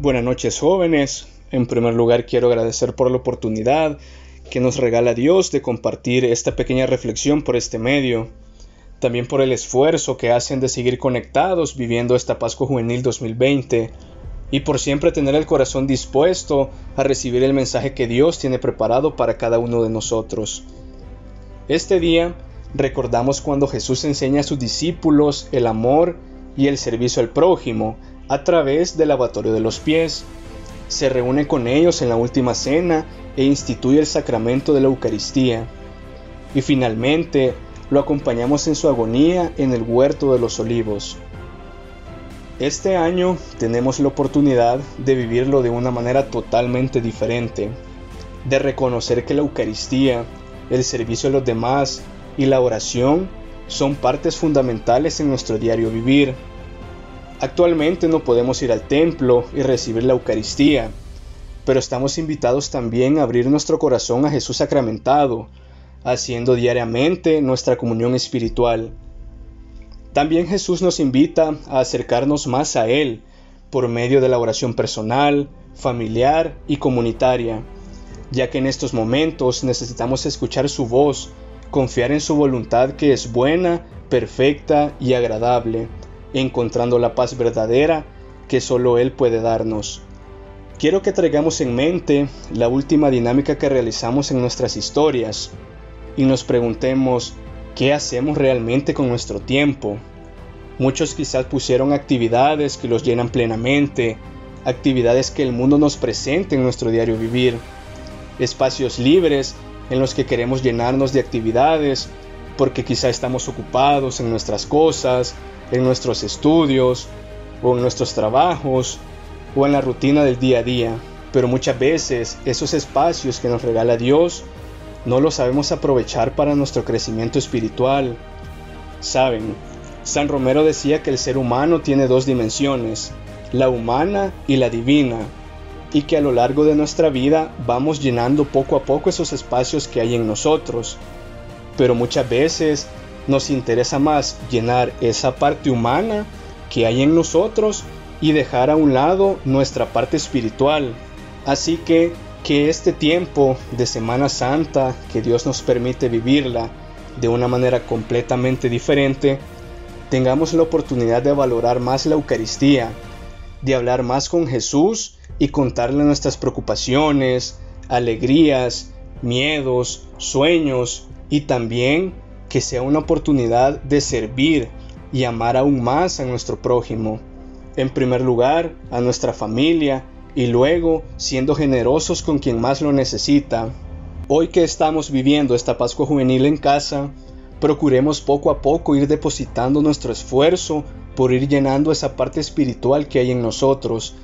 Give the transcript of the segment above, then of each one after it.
Buenas noches jóvenes. En primer lugar quiero agradecer por la oportunidad que nos regala Dios de compartir esta pequeña reflexión por este medio. También por el esfuerzo que hacen de seguir conectados viviendo esta Pascua Juvenil 2020 y por siempre tener el corazón dispuesto a recibir el mensaje que Dios tiene preparado para cada uno de nosotros. Este día recordamos cuando Jesús enseña a sus discípulos el amor y el servicio al prójimo a través del lavatorio de los pies. Se reúne con ellos en la última cena e instituye el sacramento de la Eucaristía. Y finalmente lo acompañamos en su agonía en el huerto de los olivos. Este año tenemos la oportunidad de vivirlo de una manera totalmente diferente, de reconocer que la Eucaristía, el servicio a los demás y la oración son partes fundamentales en nuestro diario vivir Actualmente no podemos ir al templo y recibir la Eucaristía, pero estamos invitados también a abrir nuestro corazón a Jesús sacramentado, haciendo diariamente nuestra comunión espiritual. También Jesús nos invita a acercarnos más a Él por medio de la oración personal, familiar y comunitaria, ya que en estos momentos necesitamos escuchar su voz, confiar en su voluntad que es buena, perfecta y agradable encontrando la paz verdadera que solo Él puede darnos. Quiero que traigamos en mente la última dinámica que realizamos en nuestras historias y nos preguntemos qué hacemos realmente con nuestro tiempo. Muchos quizás pusieron actividades que los llenan plenamente, actividades que el mundo nos presenta en nuestro diario vivir, espacios libres en los que queremos llenarnos de actividades porque quizá estamos ocupados en nuestras cosas, en nuestros estudios o en nuestros trabajos o en la rutina del día a día. Pero muchas veces esos espacios que nos regala Dios no los sabemos aprovechar para nuestro crecimiento espiritual. Saben, San Romero decía que el ser humano tiene dos dimensiones, la humana y la divina, y que a lo largo de nuestra vida vamos llenando poco a poco esos espacios que hay en nosotros. Pero muchas veces nos interesa más llenar esa parte humana que hay en nosotros y dejar a un lado nuestra parte espiritual. Así que que este tiempo de Semana Santa, que Dios nos permite vivirla de una manera completamente diferente, tengamos la oportunidad de valorar más la Eucaristía, de hablar más con Jesús y contarle nuestras preocupaciones, alegrías, miedos, sueños y también que sea una oportunidad de servir y amar aún más a nuestro prójimo. En primer lugar, a nuestra familia y luego siendo generosos con quien más lo necesita. Hoy que estamos viviendo esta Pascua Juvenil en casa, procuremos poco a poco ir depositando nuestro esfuerzo por ir llenando esa parte espiritual que hay en nosotros,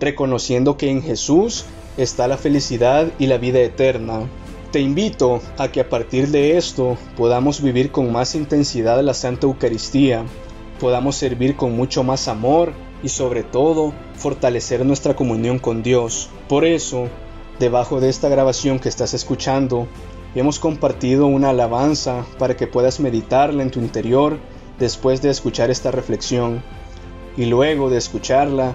reconociendo que en Jesús está la felicidad y la vida eterna. Te invito a que a partir de esto podamos vivir con más intensidad la Santa Eucaristía, podamos servir con mucho más amor y sobre todo fortalecer nuestra comunión con Dios. Por eso, debajo de esta grabación que estás escuchando, hemos compartido una alabanza para que puedas meditarla en tu interior después de escuchar esta reflexión. Y luego de escucharla,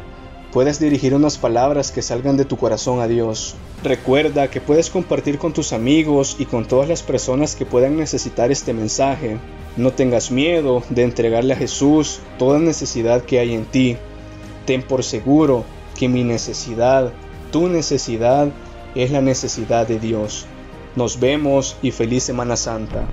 puedes dirigir unas palabras que salgan de tu corazón a Dios. Recuerda que puedes compartir con tus amigos y con todas las personas que puedan necesitar este mensaje. No tengas miedo de entregarle a Jesús toda necesidad que hay en ti. Ten por seguro que mi necesidad, tu necesidad, es la necesidad de Dios. Nos vemos y feliz Semana Santa.